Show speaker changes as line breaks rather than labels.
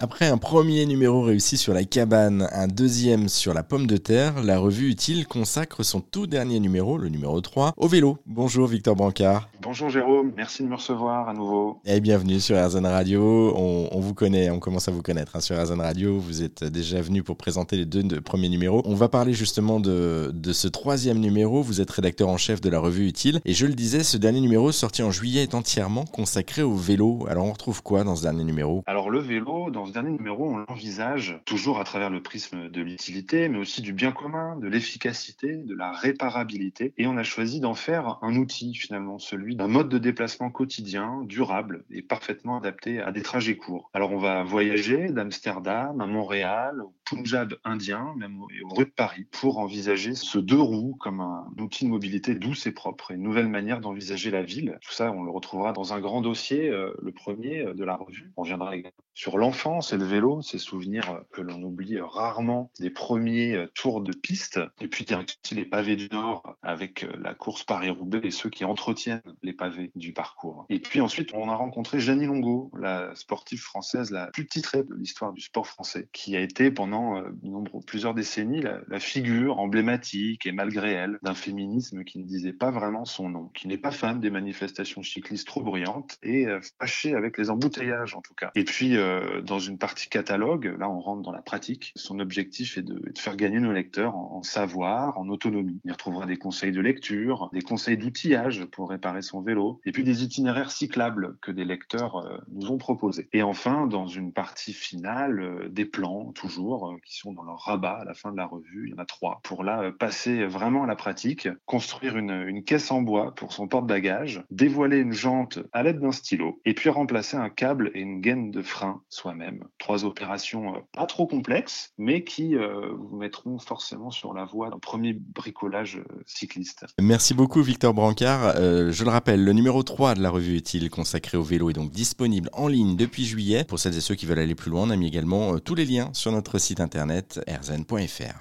Après un premier numéro réussi sur la cabane, un deuxième sur la pomme de terre, la revue Utile consacre son tout dernier numéro, le numéro 3, au vélo. Bonjour Victor Brancard.
Bonjour Jérôme, merci de me recevoir à nouveau.
Et bienvenue sur RZN Radio. On, vous connaît, on commence à vous connaître hein, sur RZN Radio. Vous êtes déjà venu pour présenter les deux, premiers numéros. On va parler justement de, de ce troisième numéro. Vous êtes rédacteur en chef de la revue Utile. Et je le disais, ce dernier numéro sorti en juillet est entièrement consacré au vélo. Alors on retrouve quoi dans ce dernier numéro?
Alors le vélo, dans ce dernier numéro, on l'envisage toujours à travers le prisme de l'utilité, mais aussi du bien commun, de l'efficacité, de la réparabilité. Et on a choisi d'en faire un outil finalement, celui d'un mode de déplacement quotidien, durable et parfaitement adapté à des trajets courts. Alors on va voyager d'Amsterdam à Montréal, Punjab indien, même aux, rues de Paris, pour envisager ce deux roues comme un outil de mobilité douce et propre, une nouvelle manière d'envisager la ville. Tout ça, on le retrouvera dans un grand dossier, euh, le premier euh, de la revue. On reviendra sur l'enfance et le vélo, ces souvenirs euh, que l'on oublie rarement des premiers tours de piste, et puis aussi les pavés du Nord avec la course Paris-Roubaix et ceux qui entretiennent les pavés du parcours. Et puis ensuite, on a rencontré Jeannie Longo, la sportive française la plus titrée de l'histoire du sport français, qui a été pendant nombre, plusieurs décennies la, la figure emblématique et malgré elle d'un féminisme qui ne disait pas vraiment son nom, qui n'est pas fan des manifestations cyclistes trop bruyantes et euh, fâché avec les embouteillages en tout cas. Et puis euh, dans une partie catalogue, là on rentre dans la pratique, son objectif est de, de faire gagner nos lecteurs en, savoir, en autonomie. Il retrouvera des conseils de lecture, des conseils d'outillage pour réparer son vélo, et puis des itinéraires cyclables que des lecteurs euh, nous ont proposés. Et enfin, dans une partie finale, des plans toujours qui sont dans leur rabat à la fin de la revue. Il y en a trois pour là passer vraiment à la pratique, construire une, une caisse en bois pour son porte-bagages, dévoiler une jante à l'aide d'un stylo, et puis remplacer un câble et une gaine de frein soi-même. Trois opérations euh, pas trop complexes, mais qui euh, vous mettront forcément sur la voie d'un premier bricolage euh, cycliste.
Merci beaucoup Victor Brancard. je le rappelle, le numéro 3 de la revue Utile consacré au vélo est donc disponible en ligne depuis juillet. Pour celles et ceux qui veulent aller plus loin, on a mis également tous les liens sur notre site internet rzn.fr.